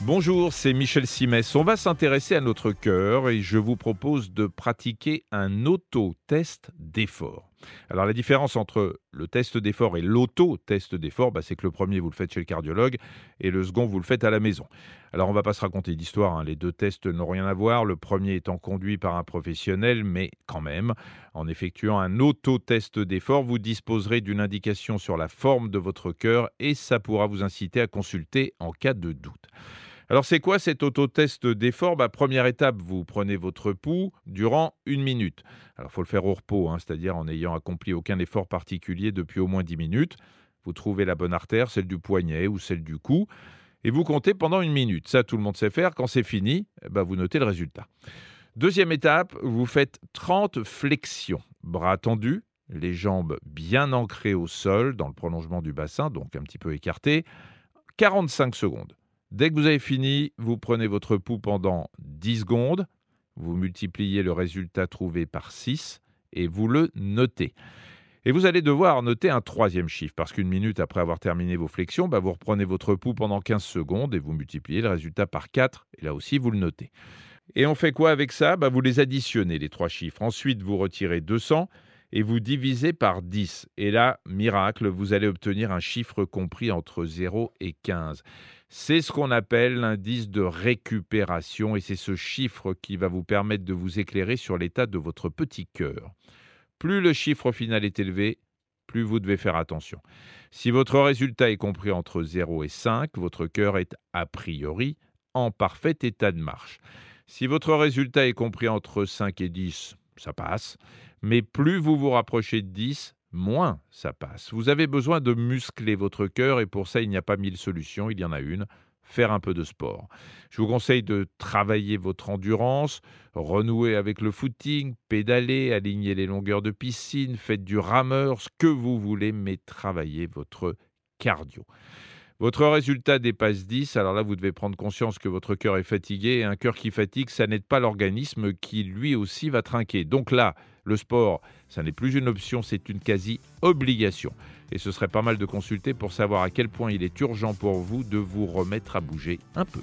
Bonjour, c'est Michel Simès. On va s'intéresser à notre cœur et je vous propose de pratiquer un auto-test d'effort. Alors la différence entre le test d'effort et l'auto-test d'effort, bah, c'est que le premier vous le faites chez le cardiologue et le second vous le faites à la maison. Alors on va pas se raconter d'histoire, hein. les deux tests n'ont rien à voir, le premier étant conduit par un professionnel, mais quand même, en effectuant un auto-test d'effort, vous disposerez d'une indication sur la forme de votre cœur et ça pourra vous inciter à consulter en cas de doute. Alors c'est quoi cet autotest d'effort? Bah, Première étape, vous prenez votre pouls durant une minute. Alors il faut le faire au repos, hein, c'est-à-dire en n'ayant accompli aucun effort particulier depuis au moins 10 minutes. Vous trouvez la bonne artère, celle du poignet ou celle du cou, et vous comptez pendant une minute. Ça, tout le monde sait faire. Quand c'est fini, bah, vous notez le résultat. Deuxième étape, vous faites 30 flexions. Bras tendus, les jambes bien ancrées au sol, dans le prolongement du bassin, donc un petit peu écarté. 45 secondes. Dès que vous avez fini, vous prenez votre pouls pendant 10 secondes, vous multipliez le résultat trouvé par 6 et vous le notez. Et vous allez devoir noter un troisième chiffre, parce qu'une minute après avoir terminé vos flexions, bah, vous reprenez votre pouls pendant 15 secondes et vous multipliez le résultat par 4, et là aussi vous le notez. Et on fait quoi avec ça? Bah, Vous les additionnez, les trois chiffres. Ensuite, vous retirez 200 et vous divisez par 10. Et là, miracle, vous allez obtenir un chiffre compris entre 0 et 15. C'est ce qu'on appelle l'indice de récupération et c'est ce chiffre qui va vous permettre de vous éclairer sur l'état de votre petit cœur. Plus le chiffre final est élevé, plus vous devez faire attention. Si votre résultat est compris entre 0 et 5, votre cœur est a priori en parfait état de marche. Si votre résultat est compris entre 5 et 10, ça passe. Mais plus vous vous rapprochez de 10, moins ça passe. Vous avez besoin de muscler votre cœur et pour ça, il n'y a pas mille solutions, il y en a une. Faire un peu de sport. Je vous conseille de travailler votre endurance, renouer avec le footing, pédaler, aligner les longueurs de piscine, faites du rameur, ce que vous voulez, mais travaillez votre cardio. Votre résultat dépasse 10, alors là, vous devez prendre conscience que votre cœur est fatigué, un cœur qui fatigue, ça n'aide pas l'organisme qui lui aussi va trinquer. Donc là, le sport, ça n'est plus une option, c'est une quasi-obligation. Et ce serait pas mal de consulter pour savoir à quel point il est urgent pour vous de vous remettre à bouger un peu.